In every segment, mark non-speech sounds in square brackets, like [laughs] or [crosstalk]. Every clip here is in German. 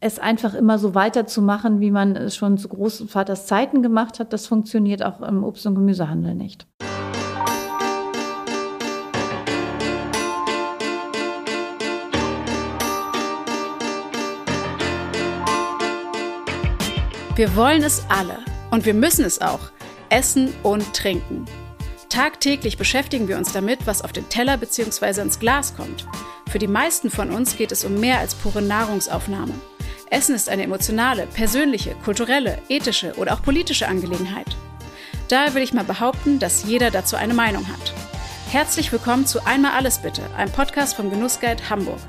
es einfach immer so weiterzumachen, wie man es schon zu Großvaters Zeiten gemacht hat, das funktioniert auch im Obst- und Gemüsehandel nicht. Wir wollen es alle und wir müssen es auch. Essen und trinken. Tagtäglich beschäftigen wir uns damit, was auf den Teller bzw. ins Glas kommt. Für die meisten von uns geht es um mehr als pure Nahrungsaufnahme. Essen ist eine emotionale, persönliche, kulturelle, ethische oder auch politische Angelegenheit. Daher will ich mal behaupten, dass jeder dazu eine Meinung hat. Herzlich willkommen zu Einmal alles bitte, einem Podcast vom Genussguide Hamburg.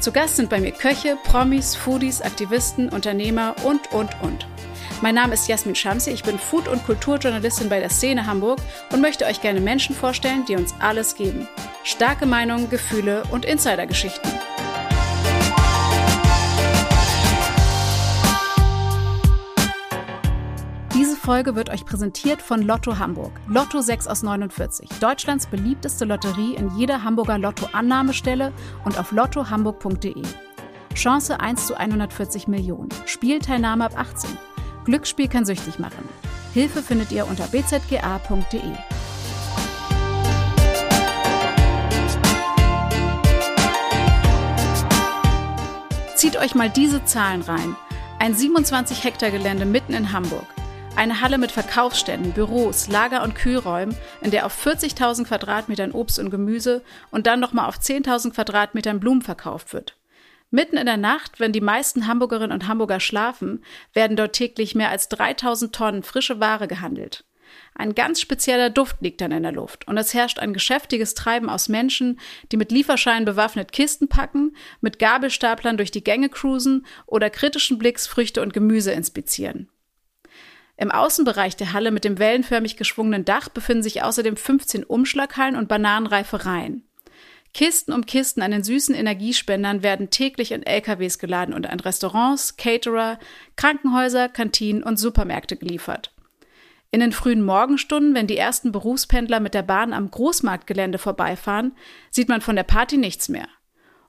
Zu Gast sind bei mir Köche, Promis, Foodies, Aktivisten, Unternehmer und, und, und. Mein Name ist Jasmin Schamsi, ich bin Food- und Kulturjournalistin bei der Szene Hamburg und möchte euch gerne Menschen vorstellen, die uns alles geben. Starke Meinungen, Gefühle und Insidergeschichten. Folge wird euch präsentiert von Lotto Hamburg. Lotto 6 aus 49. Deutschlands beliebteste Lotterie in jeder Hamburger Lotto-Annahmestelle und auf lottohamburg.de. Chance 1 zu 140 Millionen. Spielteilnahme ab 18. Glücksspiel kann süchtig machen. Hilfe findet ihr unter bzga.de. Zieht euch mal diese Zahlen rein. Ein 27 Hektar Gelände mitten in Hamburg. Eine Halle mit Verkaufsständen, Büros, Lager- und Kühlräumen, in der auf 40.000 Quadratmetern Obst und Gemüse und dann nochmal auf 10.000 Quadratmetern Blumen verkauft wird. Mitten in der Nacht, wenn die meisten Hamburgerinnen und Hamburger schlafen, werden dort täglich mehr als 3000 Tonnen frische Ware gehandelt. Ein ganz spezieller Duft liegt dann in der Luft und es herrscht ein geschäftiges Treiben aus Menschen, die mit Lieferscheinen bewaffnet Kisten packen, mit Gabelstaplern durch die Gänge cruisen oder kritischen Blicks Früchte und Gemüse inspizieren. Im Außenbereich der Halle mit dem wellenförmig geschwungenen Dach befinden sich außerdem 15 Umschlaghallen und Bananenreifereien. Kisten um Kisten an den süßen Energiespendern werden täglich in LKWs geladen und an Restaurants, Caterer, Krankenhäuser, Kantinen und Supermärkte geliefert. In den frühen Morgenstunden, wenn die ersten Berufspendler mit der Bahn am Großmarktgelände vorbeifahren, sieht man von der Party nichts mehr.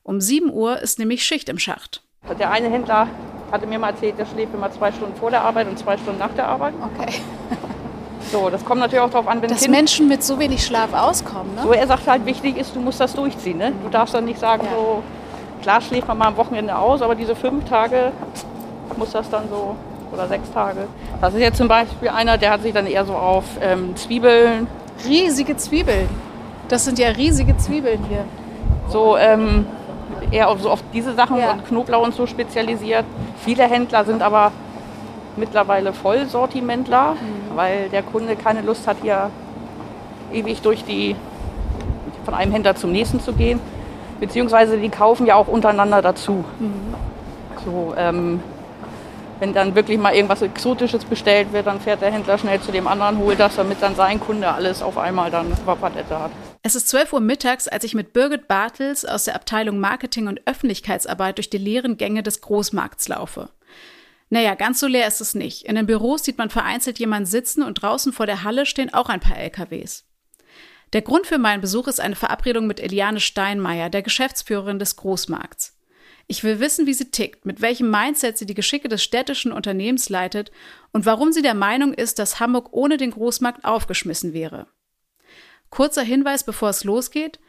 Um 7 Uhr ist nämlich Schicht im Schacht. Der eine Händler hatte mir mal erzählt, der schläft immer zwei Stunden vor der Arbeit und zwei Stunden nach der Arbeit. Okay. [laughs] So, das kommt natürlich auch darauf an, wenn Dass kind, Menschen mit so wenig Schlaf auskommen, ne? So, er sagt halt, wichtig ist, du musst das durchziehen. Ne? Du darfst dann nicht sagen, Ja. so, klar schläft man mal am Wochenende aus, aber diese fünf Tage muss das dann so, oder sechs Tage. Das ist jetzt zum Beispiel einer, der hat sich dann eher so auf ähm, Zwiebeln, Riesige Zwiebeln. Das sind ja riesige Zwiebeln hier. so ähm, eher auf, so auf diese Sachen Ja. und Knoblauch und so spezialisiert. Viele Händler sind aber mittlerweile Vollsortimentler, Mhm. weil der Kunde keine Lust hat, hier ewig durch die von einem Händler zum nächsten zu gehen. Beziehungsweise die kaufen ja auch untereinander dazu. Mhm. So, ähm, wenn dann wirklich mal irgendwas Exotisches bestellt wird, dann fährt der Händler schnell zu dem anderen, holt das, damit dann sein Kunde alles auf einmal dann auf der Palette hat. Es ist 12 Uhr mittags, als ich mit Birgit Bartels aus der Abteilung Marketing und Öffentlichkeitsarbeit durch die leeren Gänge des Großmarkts laufe. Naja, ganz so leer ist es nicht. In den Büros sieht man vereinzelt jemanden sitzen und draußen vor der Halle stehen auch ein paar LKWs. Der Grund für meinen Besuch ist eine Verabredung mit Eliane Steinmeier, der Geschäftsführerin des Großmarkts. Ich will wissen, wie sie tickt, mit welchem Mindset sie die Geschicke des städtischen Unternehmens leitet und warum sie der Meinung ist, dass Hamburg ohne den Großmarkt aufgeschmissen wäre. Kurzer Hinweis, bevor es losgeht.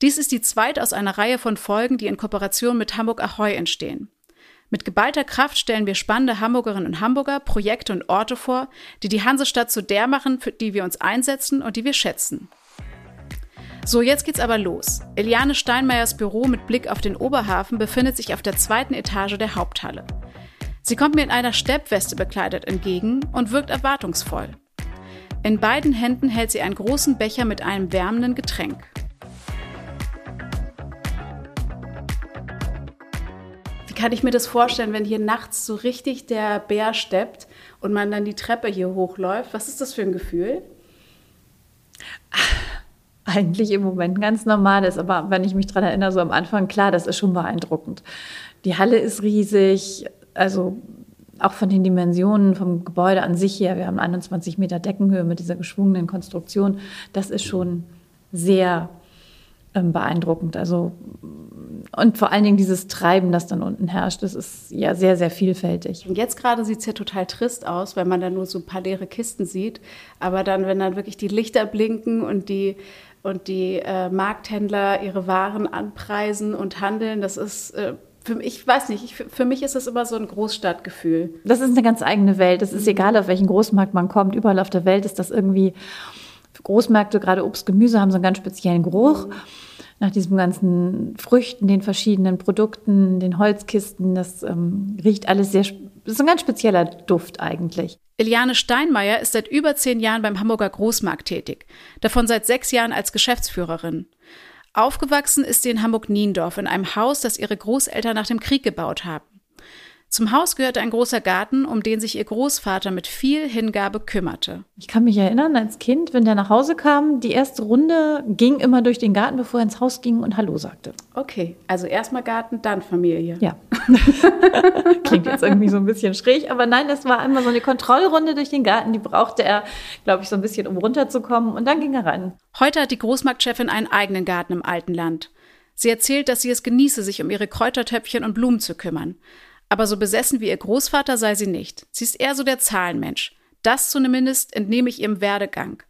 Dies ist die zweite aus einer Reihe von Folgen, die in Kooperation mit Hamburg Ahoy entstehen. Mit geballter Kraft stellen wir spannende Hamburgerinnen und Hamburger, Projekte und Orte vor, die die Hansestadt zu der machen, für die wir uns einsetzen und die wir schätzen. So, jetzt geht's aber los. Eliane Steinmeiers Büro mit Blick auf den Oberhafen befindet sich auf der zweiten Etage der Haupthalle. Sie kommt mir in einer Steppweste bekleidet entgegen und wirkt erwartungsvoll. In beiden Händen hält sie einen großen Becher mit einem wärmenden Getränk. Wie kann ich mir das vorstellen, wenn hier nachts so richtig der Bär steppt und man dann die Treppe hier hochläuft? Was ist das für ein Gefühl? [laughs] Eigentlich im Moment ganz normal ist, aber wenn ich mich dran erinnere, so am Anfang, klar, das ist schon beeindruckend. Die Halle ist riesig, also auch von den Dimensionen vom Gebäude an sich her. Wir haben 21 Meter Deckenhöhe mit dieser geschwungenen Konstruktion. Das ist schon sehr ähm, beeindruckend. Also und vor allen Dingen dieses Treiben, das dann unten herrscht, das ist ja sehr, sehr vielfältig. Und jetzt gerade sieht es ja total trist aus, wenn man da nur so ein paar leere Kisten sieht. Aber dann, wenn dann wirklich die Lichter blinken und die, und die äh, Markthändler ihre Waren anpreisen und handeln, das ist. Äh, für, ich weiß nicht, ich, für mich ist das immer so ein Großstadtgefühl. Das ist eine ganz eigene Welt. Es ist egal, auf welchen Großmarkt man kommt. Überall auf der Welt ist das irgendwie. Großmärkte, gerade Obst, Gemüse, haben so einen ganz speziellen Geruch. Mhm nach diesen ganzen Früchten, den verschiedenen Produkten, den Holzkisten. Das ähm, riecht alles sehr, das ist ein ganz spezieller Duft eigentlich. Eliane Steinmeier ist seit über zehn Jahren beim Hamburger Großmarkt tätig, davon seit sechs Jahren als Geschäftsführerin. Aufgewachsen ist sie in Hamburg-Niendorf in einem Haus, das ihre Großeltern nach dem Krieg gebaut haben. Zum Haus gehörte ein großer Garten, um den sich ihr Großvater mit viel Hingabe kümmerte. Ich kann mich erinnern, als Kind, wenn der nach Hause kam, die erste Runde ging immer durch den Garten, bevor er ins Haus ging und Hallo sagte. Okay, also erstmal Garten, dann Familie. Ja. [laughs] Klingt jetzt irgendwie so ein bisschen schräg, aber nein, das war einmal so eine Kontrollrunde durch den Garten. Die brauchte er, glaube ich, so ein bisschen, um runterzukommen und dann ging er rein. Heute hat die Großmarktchefin einen eigenen Garten im alten Land. Sie erzählt, dass sie es genieße, sich um ihre Kräutertöpfchen und Blumen zu kümmern. Aber so besessen wie ihr Großvater sei sie nicht. Sie ist eher so der Zahlenmensch. Das zumindest entnehme ich ihrem Werdegang.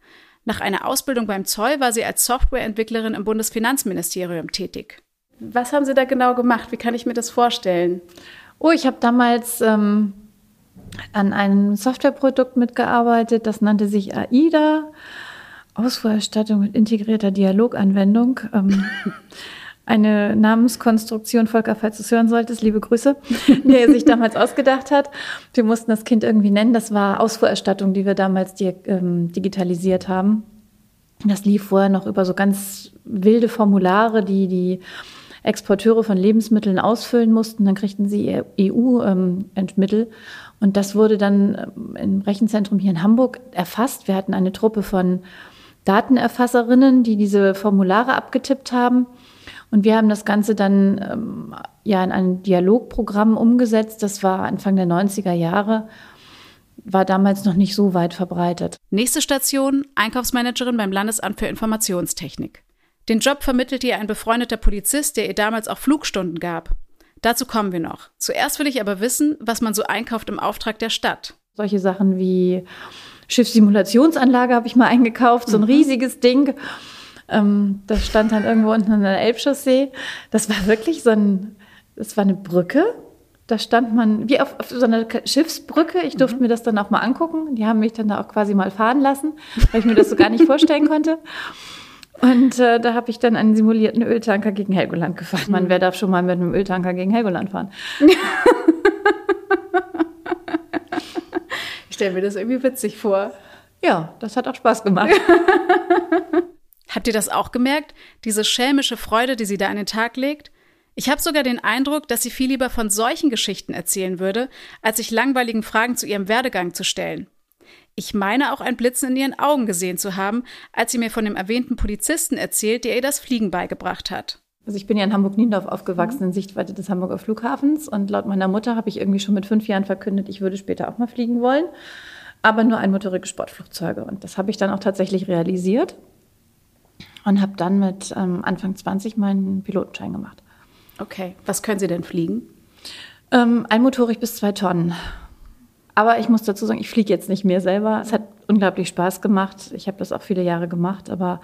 Nach einer Ausbildung beim Zoll war sie als Softwareentwicklerin im Bundesfinanzministerium tätig. Was haben Sie da genau gemacht? Wie kann ich mir das vorstellen? Oh, ich habe damals ähm, an einem Softwareprodukt mitgearbeitet, das nannte sich AIDA, Ausfuhrerstattung mit integrierter Dialoganwendung. Ähm, [laughs] eine Namenskonstruktion, Volker, falls du es hören solltest, liebe Grüße, [laughs] die er sich damals ausgedacht hat. Wir mussten das Kind irgendwie nennen. Das war Ausfuhrerstattung, die wir damals die, ähm, digitalisiert haben. Das lief vorher noch über so ganz wilde Formulare, die die Exporteure von Lebensmitteln ausfüllen mussten. Dann kriegten sie EU-Mittel. Ähm, Und das wurde dann ähm, im Rechenzentrum hier in Hamburg erfasst. Wir hatten eine Truppe von Datenerfasserinnen, die diese Formulare abgetippt haben und wir haben das Ganze dann ähm, ja in ein Dialogprogramm umgesetzt. Das war Anfang der 90er Jahre, war damals noch nicht so weit verbreitet. Nächste Station, Einkaufsmanagerin beim Landesamt für Informationstechnik. Den Job vermittelt ihr ein befreundeter Polizist, der ihr damals auch Flugstunden gab. Dazu kommen wir noch. Zuerst will ich aber wissen, was man so einkauft im Auftrag der Stadt. Solche Sachen wie Schiffssimulationsanlage habe ich mal eingekauft, so ein mhm. riesiges Ding. Ähm, das stand dann irgendwo unten an der Elbchaussee. Das war wirklich so ein, das war eine Brücke. Da stand man wie auf, auf so einer Schiffsbrücke. Ich durfte mhm. mir das dann auch mal angucken. Die haben mich dann da auch quasi mal fahren lassen, weil ich mir das so gar nicht [laughs] vorstellen konnte. Und äh, da habe ich dann einen simulierten Öltanker gegen Helgoland gefahren. Mhm. Man, wer darf schon mal mit einem Öltanker gegen Helgoland fahren? [laughs] ich stelle mir das irgendwie witzig vor. Ja, das hat auch Spaß gemacht. [laughs] Habt ihr das auch gemerkt? Diese schelmische Freude, die sie da an den Tag legt? Ich habe sogar den Eindruck, dass sie viel lieber von solchen Geschichten erzählen würde, als sich langweiligen Fragen zu ihrem Werdegang zu stellen. Ich meine auch ein Blitzen in ihren Augen gesehen zu haben, als sie mir von dem erwähnten Polizisten erzählt, der ihr das Fliegen beigebracht hat. Also ich bin ja in Hamburg-Niendorf aufgewachsen, in Sichtweite des Hamburger Flughafens. Und laut meiner Mutter habe ich irgendwie schon mit fünf Jahren verkündet, ich würde später auch mal fliegen wollen. Aber nur einmotorige Sportflugzeuge. Und das habe ich dann auch tatsächlich realisiert und habe dann mit ähm, Anfang 20 meinen Pilotenschein gemacht. Okay, was können Sie denn fliegen? Ähm, einmotorig bis zwei Tonnen. Aber ich muss dazu sagen, ich fliege jetzt nicht mehr selber. Es hat unglaublich Spaß gemacht. Ich habe das auch viele Jahre gemacht, aber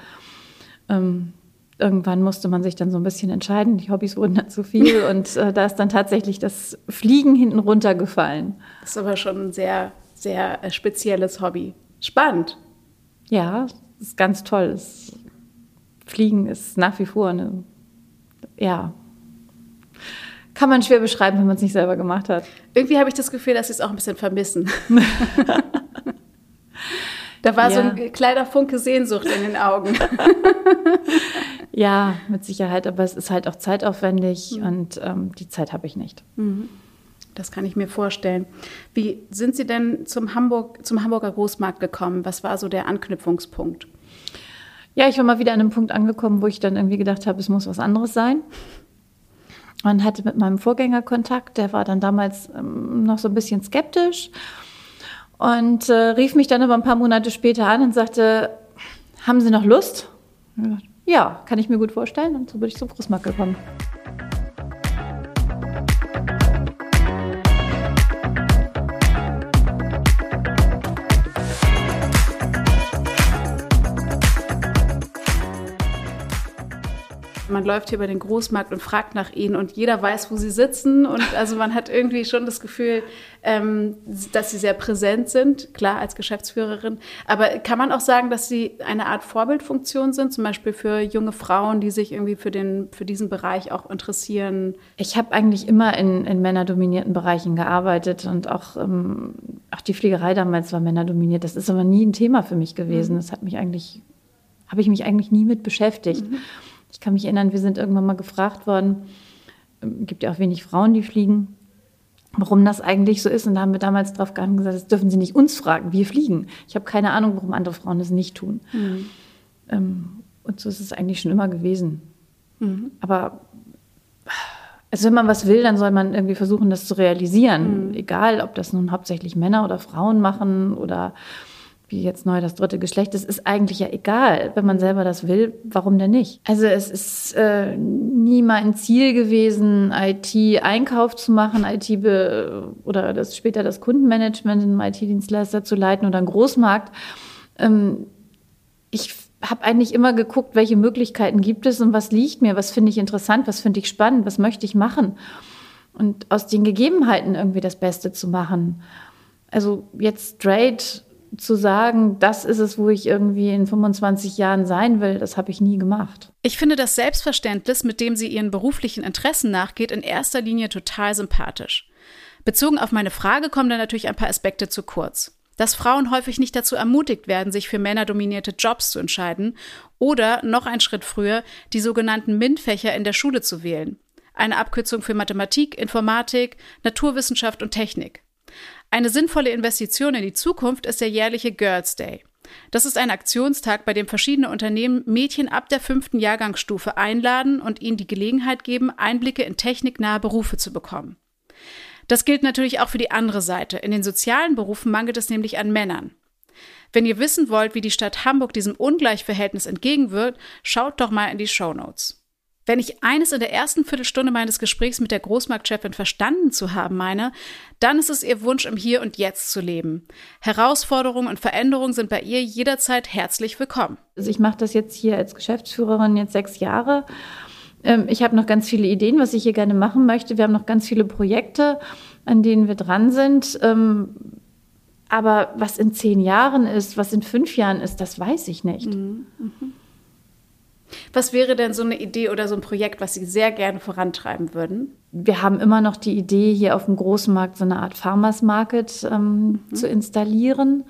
ähm, irgendwann musste man sich dann so ein bisschen entscheiden. Die Hobbys wurden dann [laughs] zu viel und äh, da ist dann tatsächlich das Fliegen hinten runtergefallen. Das ist aber schon ein sehr, sehr äh, spezielles Hobby. Spannend. Ja, ist ganz toll. Es Fliegen ist nach wie vor eine, ja, kann man schwer beschreiben, wenn man es nicht selber gemacht hat. Irgendwie habe ich das Gefühl, dass sie es auch ein bisschen vermissen. [laughs] da war ja. so ein kleiner Funke Sehnsucht in den Augen. [laughs] ja, mit Sicherheit, aber es ist halt auch zeitaufwendig mhm. und ähm, die Zeit habe ich nicht. Mhm. Das kann ich mir vorstellen. Wie sind Sie denn zum, Hamburg, zum Hamburger Großmarkt gekommen? Was war so der Anknüpfungspunkt? Ja, ich war mal wieder an einem Punkt angekommen, wo ich dann irgendwie gedacht habe, es muss was anderes sein. Und hatte mit meinem Vorgänger Kontakt, der war dann damals ähm, noch so ein bisschen skeptisch und äh, rief mich dann aber ein paar Monate später an und sagte, haben Sie noch Lust? ja, kann ich mir gut vorstellen. Und so bin ich zum Großmarkt gekommen. Man läuft hier bei den Großmarkt und fragt nach ihnen und jeder weiß, wo sie sitzen. Und also man hat irgendwie schon das Gefühl, ähm, dass sie sehr präsent sind, klar als Geschäftsführerin. Aber kann man auch sagen, dass sie eine Art Vorbildfunktion sind, zum Beispiel für junge Frauen, die sich irgendwie für, den, für diesen Bereich auch interessieren? Ich habe eigentlich immer in, in männerdominierten Bereichen gearbeitet und auch, ähm, auch die Fliegerei damals war männerdominiert. Das ist aber nie ein Thema für mich gewesen. Mhm. Das hat mich eigentlich, habe ich mich eigentlich nie mit beschäftigt. Mhm. Ich kann mich erinnern, wir sind irgendwann mal gefragt worden, es ähm, gibt ja auch wenig Frauen, die fliegen, warum das eigentlich so ist. Und da haben wir damals drauf gegangen gesagt, das dürfen Sie nicht uns fragen, wir fliegen. Ich habe keine Ahnung, warum andere Frauen das nicht tun. Mhm. Ähm, und so ist es eigentlich schon immer gewesen. Mhm. Aber also wenn man was will, dann soll man irgendwie versuchen, das zu realisieren. Mhm. Egal, ob das nun hauptsächlich Männer oder Frauen machen oder wie jetzt neu das dritte Geschlecht ist, ist eigentlich ja egal. Wenn man selber das will, warum denn nicht? Also es ist äh, nie mal ein Ziel gewesen, IT-Einkauf zu machen, IT oder das später das Kundenmanagement in einem IT-Dienstleister zu leiten oder einen Großmarkt. Ähm, ich habe eigentlich immer geguckt, welche Möglichkeiten gibt es und was liegt mir, was finde ich interessant, was finde ich spannend, was möchte ich machen. Und aus den Gegebenheiten irgendwie das Beste zu machen. Also jetzt straight zu sagen, das ist es, wo ich irgendwie in 25 Jahren sein will, das habe ich nie gemacht. Ich finde das Selbstverständnis, mit dem sie ihren beruflichen Interessen nachgeht, in erster Linie total sympathisch. Bezogen auf meine Frage kommen da natürlich ein paar Aspekte zu kurz. Dass Frauen häufig nicht dazu ermutigt werden, sich für männerdominierte Jobs zu entscheiden oder noch ein Schritt früher die sogenannten MINT-Fächer in der Schule zu wählen. Eine Abkürzung für Mathematik, Informatik, Naturwissenschaft und Technik. Eine sinnvolle Investition in die Zukunft ist der jährliche Girls Day. Das ist ein Aktionstag, bei dem verschiedene Unternehmen Mädchen ab der fünften Jahrgangsstufe einladen und ihnen die Gelegenheit geben, Einblicke in techniknahe Berufe zu bekommen. Das gilt natürlich auch für die andere Seite. In den sozialen Berufen mangelt es nämlich an Männern. Wenn ihr wissen wollt, wie die Stadt Hamburg diesem Ungleichverhältnis entgegenwirkt, schaut doch mal in die Show Notes. Wenn ich eines in der ersten Viertelstunde meines Gesprächs mit der Großmarktchefin verstanden zu haben meine, dann ist es ihr Wunsch, im Hier und Jetzt zu leben. Herausforderungen und Veränderungen sind bei ihr jederzeit herzlich willkommen. Also ich mache das jetzt hier als Geschäftsführerin jetzt sechs Jahre. Ähm, ich habe noch ganz viele Ideen, was ich hier gerne machen möchte. Wir haben noch ganz viele Projekte, an denen wir dran sind. Ähm, aber was in zehn Jahren ist, was in fünf Jahren ist, das weiß ich nicht. Mhm. Mhm. Was wäre denn so eine Idee oder so ein Projekt, was Sie sehr gerne vorantreiben würden? Wir haben immer noch die Idee, hier auf dem großen Markt so eine Art Farmers Market ähm, mhm. zu installieren.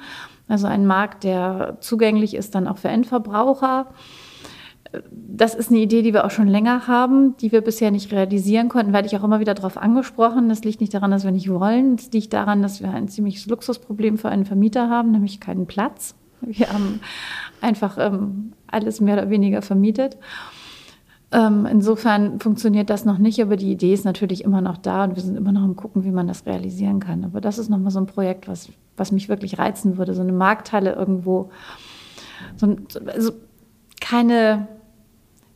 Also ein Markt, der zugänglich ist dann auch für Endverbraucher. Das ist eine Idee, die wir auch schon länger haben, die wir bisher nicht realisieren konnten, werde ich auch immer wieder darauf angesprochen. Das liegt nicht daran, dass wir nicht wollen. Es liegt daran, dass wir ein ziemliches Luxusproblem für einen Vermieter haben, nämlich keinen Platz. Wir haben einfach ähm, alles mehr oder weniger vermietet. Ähm, insofern funktioniert das noch nicht, aber die Idee ist natürlich immer noch da und wir sind immer noch am gucken, wie man das realisieren kann. Aber das ist nochmal so ein Projekt, was, was mich wirklich reizen würde. So eine Markthalle irgendwo. So, also keine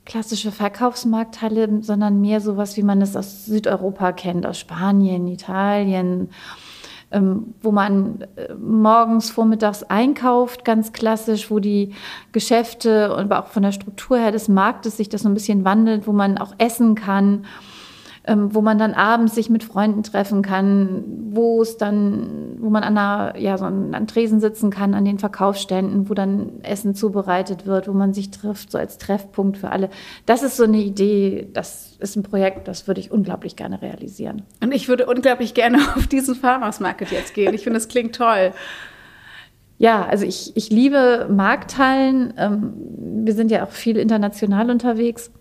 klassische Verkaufsmarkthalle, sondern mehr sowas, wie man es aus Südeuropa kennt, aus Spanien, Italien, wo man äh, morgens, vormittags einkauft, ganz klassisch, wo die Geschäfte und auch von der Struktur her des Marktes sich das so ein bisschen wandelt, wo man auch essen kann ähm, wo man dann abends sich mit Freunden treffen kann, wo es dann, wo man an einer, ja, so an Tresen sitzen kann, an den Verkaufsständen, wo dann Essen zubereitet wird, wo man sich trifft, so als Treffpunkt für alle. Das ist so eine Idee, das ist ein Projekt, das würde ich unglaublich gerne realisieren. Und ich würde unglaublich gerne [laughs] auf diesen Farmers Market jetzt gehen. Ich finde, das klingt toll. Ja, also ich, ich liebe Markthallen. Ähm, wir sind ja auch viel international unterwegs.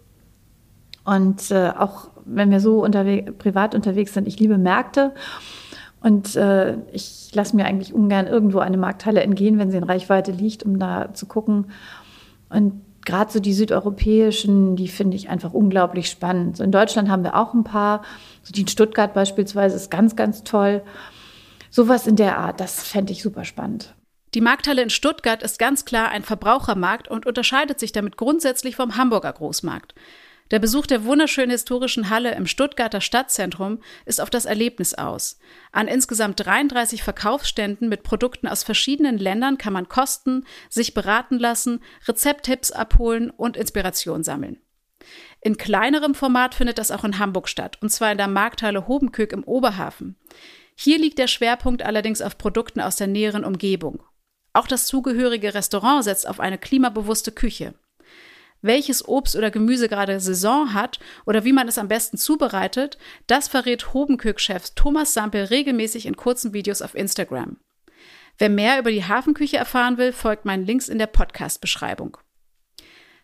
Und äh, auch wenn wir so unterwegs, privat unterwegs sind, ich liebe Märkte. Und äh, ich lasse mir eigentlich ungern irgendwo eine Markthalle entgehen, wenn sie in Reichweite liegt, um da zu gucken. Und gerade so die südeuropäischen, die finde ich einfach unglaublich spannend. So in Deutschland haben wir auch ein paar, so die in Stuttgart beispielsweise ist ganz, ganz toll. Sowas in der Art, das fände ich super spannend. Die Markthalle in Stuttgart ist ganz klar ein Verbrauchermarkt und unterscheidet sich damit grundsätzlich vom Hamburger Großmarkt. Der Besuch der wunderschönen historischen Halle im Stuttgarter Stadtzentrum ist auf das Erlebnis aus. An insgesamt 33 Verkaufsständen mit Produkten aus verschiedenen Ländern kann man kosten, sich beraten lassen, Rezepttipps abholen und Inspiration sammeln. In kleinerem Format findet das auch in Hamburg statt, und zwar in der Markthalle Hobenkök im Oberhafen. Hier liegt der Schwerpunkt allerdings auf Produkten aus der näheren Umgebung. Auch das zugehörige Restaurant setzt auf eine klimabewusste Küche welches Obst oder Gemüse gerade Saison hat oder wie man es am besten zubereitet, das verrät Hobenkök-Chef Thomas Sampel regelmäßig in kurzen Videos auf Instagram. Wer mehr über die Hafenküche erfahren will, folgt meinen Links in der Podcast-Beschreibung.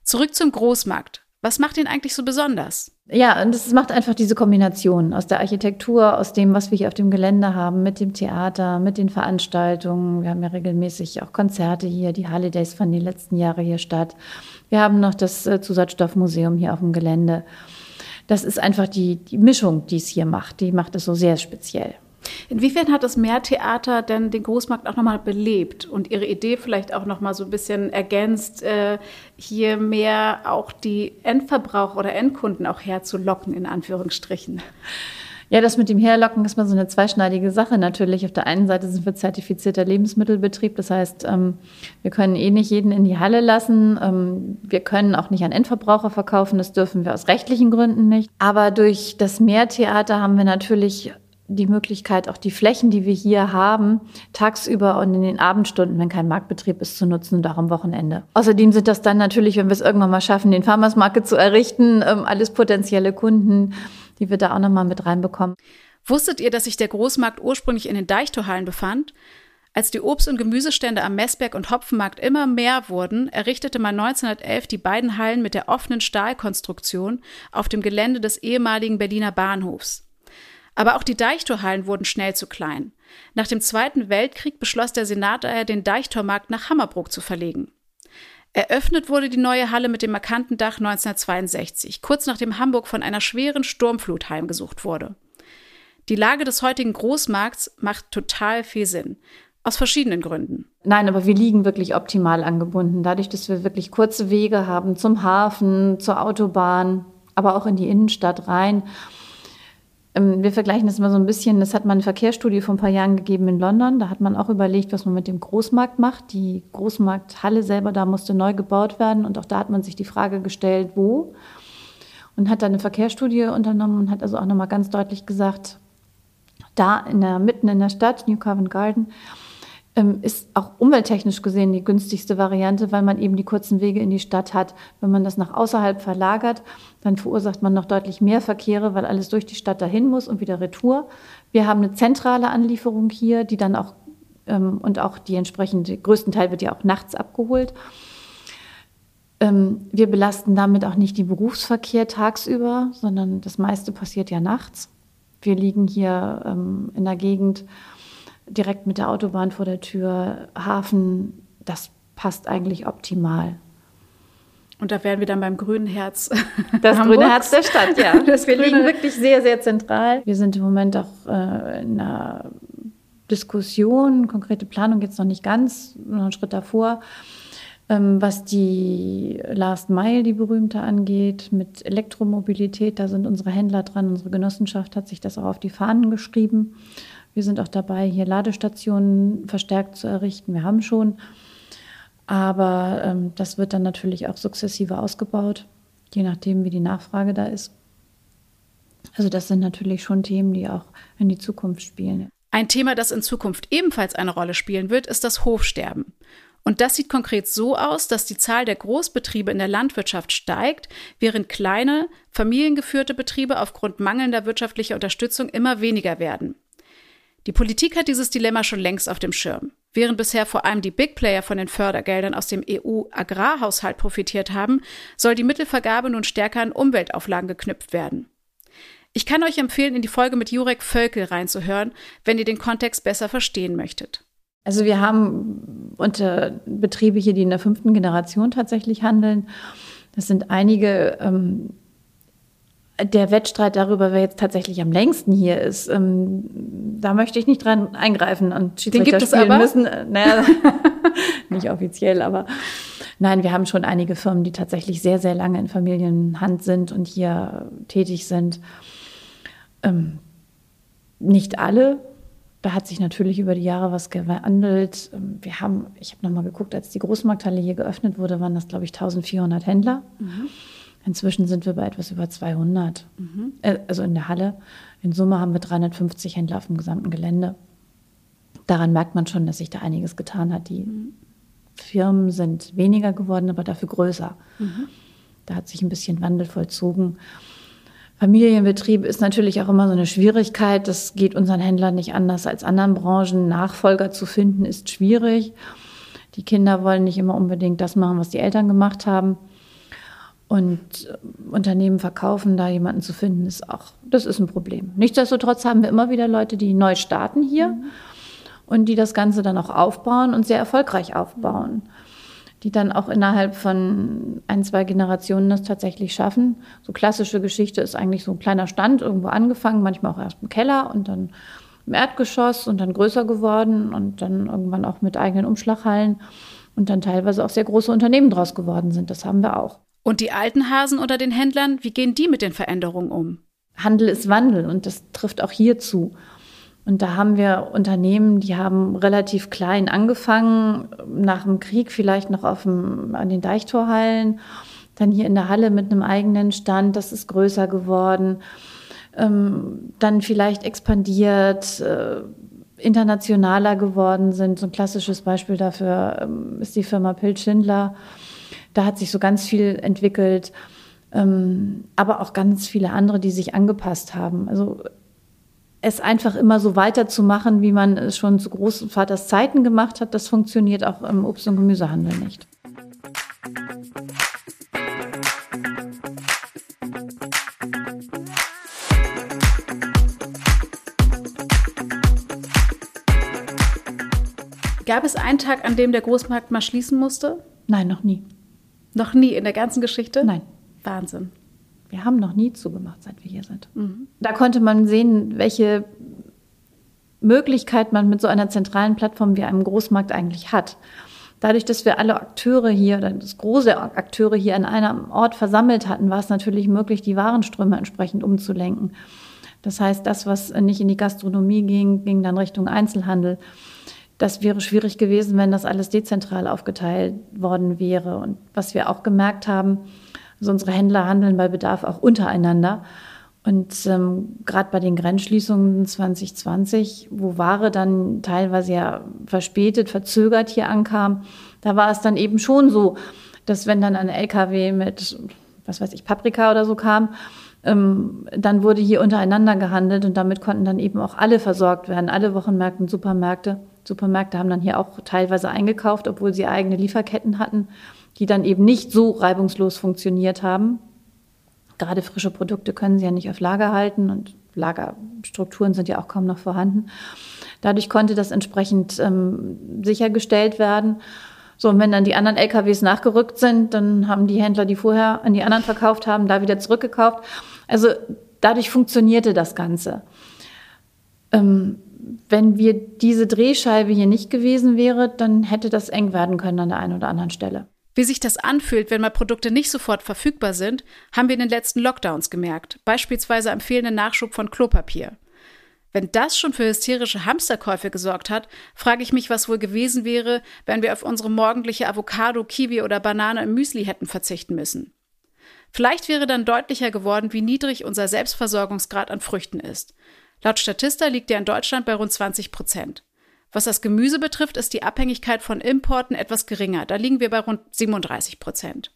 Zurück zum Großmarkt. Was macht ihn eigentlich so besonders? Ja, und es macht einfach diese Kombination aus der Architektur, aus dem, was wir hier auf dem Gelände haben, mit dem Theater, mit den Veranstaltungen. Wir haben ja regelmäßig auch Konzerte hier. Die Holidays fanden die letzten Jahre hier statt. Wir haben noch das äh, Zusatzstoffmuseum hier auf dem Gelände. Das ist einfach die, die Mischung, die es hier macht. Die macht es so sehr speziell. Inwiefern hat das Meertheater denn den Großmarkt auch nochmal belebt und Ihre Idee vielleicht auch nochmal so ein bisschen ergänzt, äh, hier mehr auch die Endverbraucher oder Endkunden auch herzulocken, in Anführungsstrichen? Ja, das mit dem Herlocken ist mal so eine zweischneidige Sache natürlich. Auf der einen Seite sind wir zertifizierter Lebensmittelbetrieb, das heißt, ähm, wir können eh nicht jeden in die Halle lassen. Ähm, wir können auch nicht an Endverbraucher verkaufen, das dürfen wir aus rechtlichen Gründen nicht. Aber durch das Mehrtheater haben wir natürlich die Möglichkeit, auch die Flächen, die wir hier haben, tagsüber und in den Abendstunden, wenn kein Marktbetrieb ist, zu nutzen und auch am Wochenende. Außerdem sind das dann natürlich, wenn wir es irgendwann mal schaffen, den Farmers Market zu errichten, ähm, alles potenzielle Kunden, die wir da auch nochmal mit reinbekommen. Wusstet ihr, dass sich der Großmarkt ursprünglich in den Deichtorhallen befand? Als die Obst- und Gemüsestände am Messberg und Hopfenmarkt immer mehr wurden, errichtete man 1911 die beiden Hallen mit der offenen Stahlkonstruktion auf dem Gelände des ehemaligen Berliner Bahnhofs. Aber auch die Deichtorhallen wurden schnell zu klein. Nach dem Zweiten Weltkrieg beschloss der Senat daher, den Deichtormarkt nach Hammerbrook zu verlegen. Eröffnet wurde die neue Halle mit dem markanten Dach 1962, kurz nachdem Hamburg von einer schweren Sturmflut heimgesucht wurde. Die Lage des heutigen Großmarkts macht total viel Sinn. Aus verschiedenen Gründen. Nein, aber wir liegen wirklich optimal angebunden. Dadurch, dass wir wirklich kurze Wege haben zum Hafen, zur Autobahn, aber auch in die Innenstadt rein. Ähm, wir vergleichen das mal so ein bisschen. Das hat man eine Verkehrsstudie vor ein paar Jahren gegeben in London. Da hat man auch überlegt, was man mit dem Großmarkt macht. Die Großmarkthalle selber da musste neu gebaut werden. Und auch da hat man sich die Frage gestellt, wo. Und hat dann eine Verkehrsstudie unternommen und hat also auch nochmal ganz deutlich gesagt, da in der, mitten in der Stadt, New Covent Garden, ist auch umwelttechnisch gesehen die günstigste Variante, weil man eben die kurzen Wege in die Stadt hat. Wenn man das nach außerhalb verlagert, dann verursacht man noch deutlich mehr Verkehre, weil alles durch die Stadt dahin muss und wieder retour. Wir haben eine zentrale Anlieferung hier, die dann auch ähm, und auch die entsprechende größten Teil wird ja auch nachts abgeholt. Ähm, wir belasten damit auch nicht den Berufsverkehr tagsüber, sondern das meiste passiert ja nachts. Wir liegen hier in der Gegend, direkt mit der Autobahn vor der Tür, Hafen, das passt eigentlich optimal. Und da wären wir dann beim grünen Herz. Das grüne Herz der Stadt, ja. [laughs] Das wir liegen wirklich sehr, sehr zentral. Wir sind im Moment auch äh, in einer Diskussion, konkrete Planung jetzt noch nicht ganz, noch einen Schritt davor, ähm, was die Last Mile, die berühmte, angeht, mit Elektromobilität. Da sind unsere Händler dran, unsere Genossenschaft hat sich das auch auf die Fahnen geschrieben. Wir sind auch dabei, hier Ladestationen verstärkt zu errichten. Wir haben schon. Aber ähm, das wird dann natürlich auch sukzessive ausgebaut, je nachdem, wie die Nachfrage da ist. Also das sind natürlich schon Themen, die auch in die Zukunft spielen. Ein Thema, das in Zukunft ebenfalls eine Rolle spielen wird, ist das Hofsterben. Und das sieht konkret so aus, dass die Zahl der Großbetriebe in der Landwirtschaft steigt, während kleine, familiengeführte Betriebe aufgrund mangelnder wirtschaftlicher Unterstützung immer weniger werden. Die Politik hat dieses Dilemma schon längst auf dem Schirm. Während bisher vor allem die Big Player von den Fördergeldern aus dem EU-Agrarhaushalt profitiert haben, soll die Mittelvergabe nun stärker an Umweltauflagen geknüpft werden. Ich kann euch empfehlen, in die Folge mit Jurek Völkel reinzuhören, wenn ihr den Kontext besser verstehen möchtet. Also wir haben unter Betriebe hier, die in der fünften Generation tatsächlich handeln. Das sind einige ähm, der Wettstreit darüber, wer jetzt tatsächlich am längsten hier ist, ähm, da möchte ich nicht dran eingreifen und Schiedsrichter Den gibt spielen es aber? müssen. Äh, naja, [laughs] Nicht offiziell, aber nein, wir haben schon einige Firmen, die tatsächlich sehr, sehr lange in Familienhand sind und hier tätig sind. Ähm, nicht alle. Da hat sich natürlich über die Jahre was gewandelt. Ähm, wir haben, ich habe nochmal geguckt, als die Großmarkthalle hier geöffnet wurde, waren das, glaube ich, 1400 Händler. Mhm. Inzwischen sind wir bei etwas über 200, mhm. äh, also in der Halle. In Summe haben wir 350 Händler auf dem gesamten Gelände. Daran merkt man schon, dass sich da einiges getan hat. Die mhm. Firmen sind weniger geworden, aber dafür größer. Mhm. Da hat sich ein bisschen Wandel vollzogen. Familienbetrieb ist natürlich auch immer so eine Schwierigkeit. Das geht unseren Händlern nicht anders als anderen Branchen. Nachfolger zu finden ist schwierig. Die Kinder wollen nicht immer unbedingt das machen, was die Eltern gemacht haben. Und äh, Unternehmen verkaufen, da jemanden zu finden, ist auch, das ist ein Problem. Nichtsdestotrotz haben wir immer wieder Leute, die neu starten hier mhm. und die das Ganze dann auch aufbauen und sehr erfolgreich aufbauen. Die dann auch innerhalb von ein, zwei Generationen das tatsächlich schaffen. So klassische Geschichte ist eigentlich so ein kleiner Stand irgendwo angefangen, manchmal auch erst im Keller und dann im Erdgeschoss und dann größer geworden und dann irgendwann auch mit eigenen Umschlaghallen und dann teilweise auch sehr große Unternehmen draus geworden sind. Das haben wir auch. Und die alten Hasen unter den Händlern, wie gehen die mit den Veränderungen um? Handel ist Wandel und das trifft auch hier zu. Und da haben wir Unternehmen, die haben relativ klein angefangen, nach dem Krieg vielleicht noch auf dem, an den Deichtorhallen, dann hier in der Halle mit einem eigenen Stand, das ist größer geworden, ähm, dann vielleicht expandiert, äh, internationaler geworden sind. So ein klassisches Beispiel dafür ähm, ist die Firma Pilt Schindler da hat sich so ganz viel entwickelt, ähm, aber auch ganz viele andere, die sich angepasst haben. Also es einfach immer so weiterzumachen, wie man es schon zu Großvaters Zeiten gemacht hat, das funktioniert auch im Obst- und Gemüsehandel nicht. Gab es einen Tag, an dem der Großmarkt mal schließen musste? Nein, noch nie. Noch nie in der ganzen Geschichte? Nein. Wahnsinn. Wir haben noch nie zugemacht, seit wir hier sind. Mhm. Da konnte man sehen, welche Möglichkeit man mit so einer zentralen Plattform wie einem Großmarkt eigentlich hat. Dadurch, dass wir alle Akteure hier, das große Akteure hier an einem Ort versammelt hatten, war es natürlich möglich, die Warenströme entsprechend umzulenken. Das heißt, das, was nicht in die Gastronomie ging, ging dann Richtung Einzelhandel. Das wäre schwierig gewesen, wenn das alles dezentral aufgeteilt worden wäre. Und was wir auch gemerkt haben, also unsere Händler handeln bei Bedarf auch untereinander. Und ähm, gerade bei den Grenzschließungen 2020, wo Ware dann teilweise ja verspätet, verzögert hier ankam, da war es dann eben schon so, dass wenn dann ein LKW mit, was weiß ich, Paprika oder so kam, ähm, dann wurde hier untereinander gehandelt und damit konnten dann eben auch alle versorgt werden, alle Wochenmärkte und Supermärkte. Supermärkte haben dann hier auch teilweise eingekauft, obwohl sie eigene Lieferketten hatten, die dann eben nicht so reibungslos funktioniert haben. Gerade frische Produkte können sie ja nicht auf Lager halten und Lagerstrukturen sind ja auch kaum noch vorhanden. Dadurch konnte das entsprechend ähm, sichergestellt werden. So, und wenn dann die anderen LKWs nachgerückt sind, dann haben die Händler, die vorher an die anderen verkauft haben, da wieder zurückgekauft. Also dadurch funktionierte das Ganze. Ähm, wenn wir diese Drehscheibe hier nicht gewesen wäre, dann hätte das eng werden können an der einen oder anderen Stelle. Wie sich das anfühlt, wenn mal Produkte nicht sofort verfügbar sind, haben wir in den letzten Lockdowns gemerkt, beispielsweise am fehlenden Nachschub von Klopapier. Wenn das schon für hysterische Hamsterkäufe gesorgt hat, frage ich mich, was wohl gewesen wäre, wenn wir auf unsere morgendliche Avocado, Kiwi oder Banane im Müsli hätten verzichten müssen. Vielleicht wäre dann deutlicher geworden, wie niedrig unser Selbstversorgungsgrad an Früchten ist. Laut Statista liegt er in Deutschland bei rund 20 Prozent. Was das Gemüse betrifft, ist die Abhängigkeit von Importen etwas geringer. Da liegen wir bei rund 37 Prozent.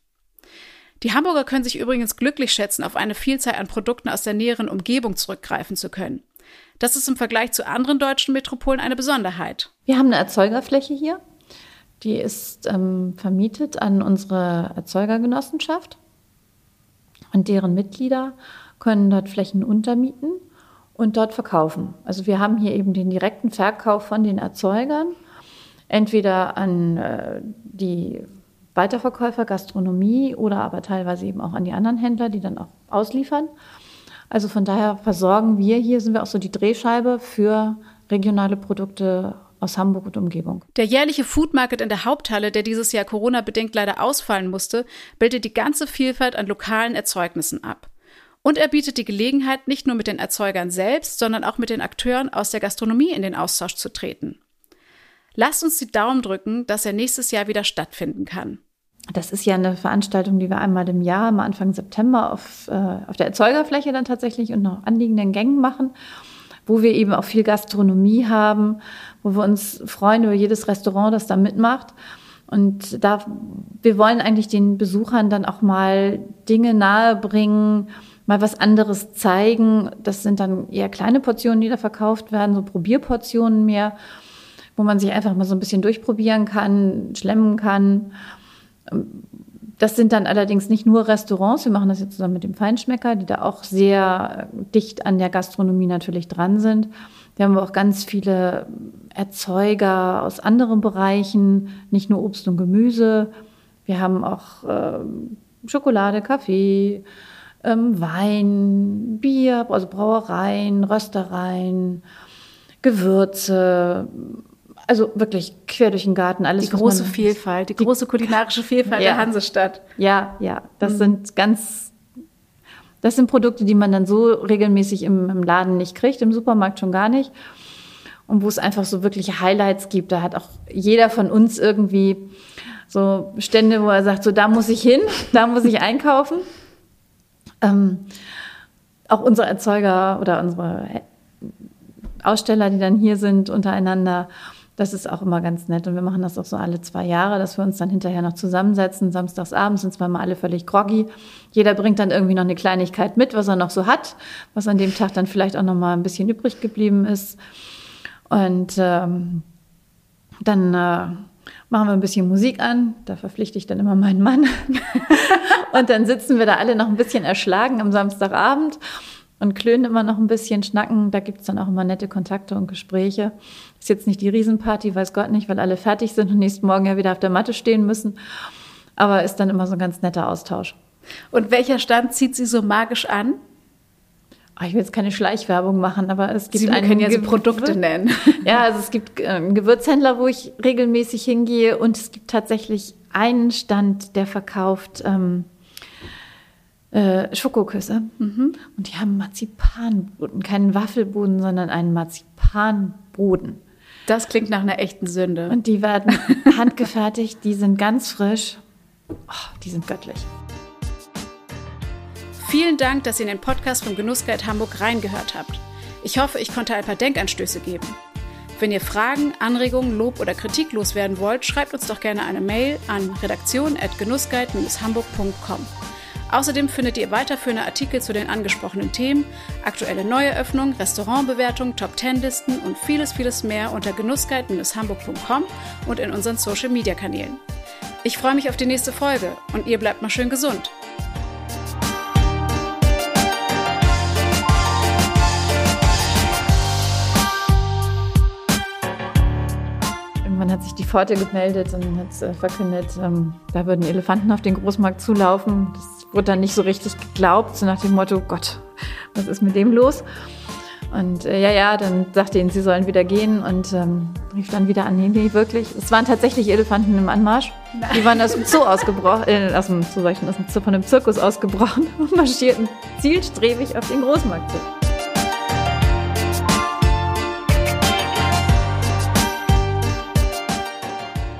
Die Hamburger können sich übrigens glücklich schätzen, auf eine Vielzahl an Produkten aus der näheren Umgebung zurückgreifen zu können. Das ist im Vergleich zu anderen deutschen Metropolen eine Besonderheit. Wir haben eine Erzeugerfläche hier. Die ist ähm, vermietet an unsere Erzeugergenossenschaft. Und deren Mitglieder können dort Flächen untermieten und dort verkaufen. Also wir haben hier eben den direkten Verkauf von den Erzeugern, entweder an äh, die Weiterverkäufer, Gastronomie oder aber teilweise eben auch an die anderen Händler, die dann auch ausliefern. Also von daher versorgen wir hier, sind wir auch so die Drehscheibe für regionale Produkte aus Hamburg und Umgebung. Der jährliche Food Market in der Haupthalle, der dieses Jahr Corona-bedingt leider ausfallen musste, bildet die ganze Vielfalt an lokalen Erzeugnissen ab. Und er bietet die Gelegenheit, nicht nur mit den Erzeugern selbst, sondern auch mit den Akteuren aus der Gastronomie in den Austausch zu treten. Lasst uns die Daumen drücken, dass er nächstes Jahr wieder stattfinden kann. Das ist ja eine Veranstaltung, die wir einmal im Jahr, am Anfang September auf, äh, auf der Erzeugerfläche dann tatsächlich und noch anliegenden Gängen machen, wo wir eben auch viel Gastronomie haben, wo wir uns freuen über jedes Restaurant, das da mitmacht. Und da, wir wollen eigentlich den Besuchern dann auch mal Dinge nahebringen, mal was anderes zeigen. Das sind dann eher kleine Portionen, die da verkauft werden, so Probierportionen mehr, wo man sich einfach mal so ein bisschen durchprobieren kann, schlemmen kann. Das sind dann allerdings nicht nur Restaurants. Wir machen das jetzt zusammen mit dem Feinschmecker, die da auch sehr dicht an der Gastronomie natürlich dran sind. Wir haben auch ganz viele Erzeuger aus anderen Bereichen, nicht nur Obst und Gemüse. Wir haben auch äh, Schokolade, Kaffee, ähm, Wein, Bier, also Brauereien, Röstereien, Gewürze, also wirklich quer durch den Garten, alles. Die große Vielfalt, die, die, große kulinarische Vielfalt ja. der Hansestadt. Ja, ja, das mhm. sind ganz, das sind Produkte, die man dann so regelmäßig im, im Laden nicht kriegt, im Supermarkt schon gar nicht. Und wo es einfach so wirkliche Highlights gibt. Da hat auch jeder von uns irgendwie so Stände, wo er sagt, so da muss ich hin, [laughs] da muss ich einkaufen. Ähm, auch unsere Erzeuger oder unsere Aussteller, die dann hier sind, untereinander das ist auch immer ganz nett. Und wir machen das auch so alle zwei Jahre, dass wir uns dann hinterher noch zusammensetzen. Samstags abends sind zwar mal alle völlig groggy. Jeder bringt dann irgendwie noch eine Kleinigkeit mit, was er noch so hat, was an dem Tag dann vielleicht auch noch mal ein bisschen übrig geblieben ist. Und ähm, dann äh, machen wir ein bisschen Musik an. Da verpflichte ich dann immer meinen Mann. [laughs] und dann sitzen wir da alle noch ein bisschen erschlagen am Samstagabend und klönen immer noch ein bisschen, schnacken. Da gibt es dann auch immer nette Kontakte und Gespräche. Ist jetzt nicht die Riesenparty, weiß Gott nicht, weil alle fertig sind und nächsten Morgen ja wieder auf der Matte stehen müssen. Aber ist dann immer so ein ganz netter Austausch. Und welcher Stand zieht Sie so magisch an? Oh, ich will jetzt keine Schleichwerbung machen, aber es gibt Sie einen können ja so Produkte nennen. [laughs] Ja, also es gibt äh, einen Gewürzhändler, wo ich regelmäßig hingehe und es gibt tatsächlich einen Stand, der verkauft ähm, äh, Schokoküsse. Mhm. Und die haben Marzipanboden, keinen Waffelboden, sondern einen Marzipanboden. Das klingt nach einer echten Sünde. Und die werden [laughs] handgefertigt, die sind ganz frisch. Oh, die sind göttlich. Vielen Dank, dass ihr in den Podcast vom Genussguide Hamburg reingehört habt. Ich hoffe, ich konnte ein paar Denkanstöße geben. Wenn ihr Fragen, Anregungen, Lob oder Kritik loswerden wollt, schreibt uns doch gerne eine Mail an redaktion.genussguide-hamburg.com. Außerdem findet ihr weiterführende Artikel zu den angesprochenen Themen, aktuelle Neueröffnungen, Restaurantbewertungen, Top-10-Listen und vieles, vieles mehr unter genussguide-hamburg.com und in unseren Social-Media-Kanälen. Ich freue mich auf die nächste Folge und ihr bleibt mal schön gesund. Irgendwann hat sich die Pforte gemeldet und hat äh, verkündet, ähm, da würden Elefanten auf den Großmarkt zulaufen. Das wurde dann nicht so richtig geglaubt, so nach dem Motto, Gott, was ist mit dem los? Und äh, ja, ja, dann sagte ihnen, sie sollen wieder gehen und ähm, rief dann wieder an, nee, nee, wirklich. Es waren tatsächlich Elefanten im Anmarsch. Nein. Die waren aus dem Zoo ausgebrochen, äh, aus dem, so aus dem, von dem Zirkus ausgebrochen [laughs] und marschierten zielstrebig auf den Großmarkt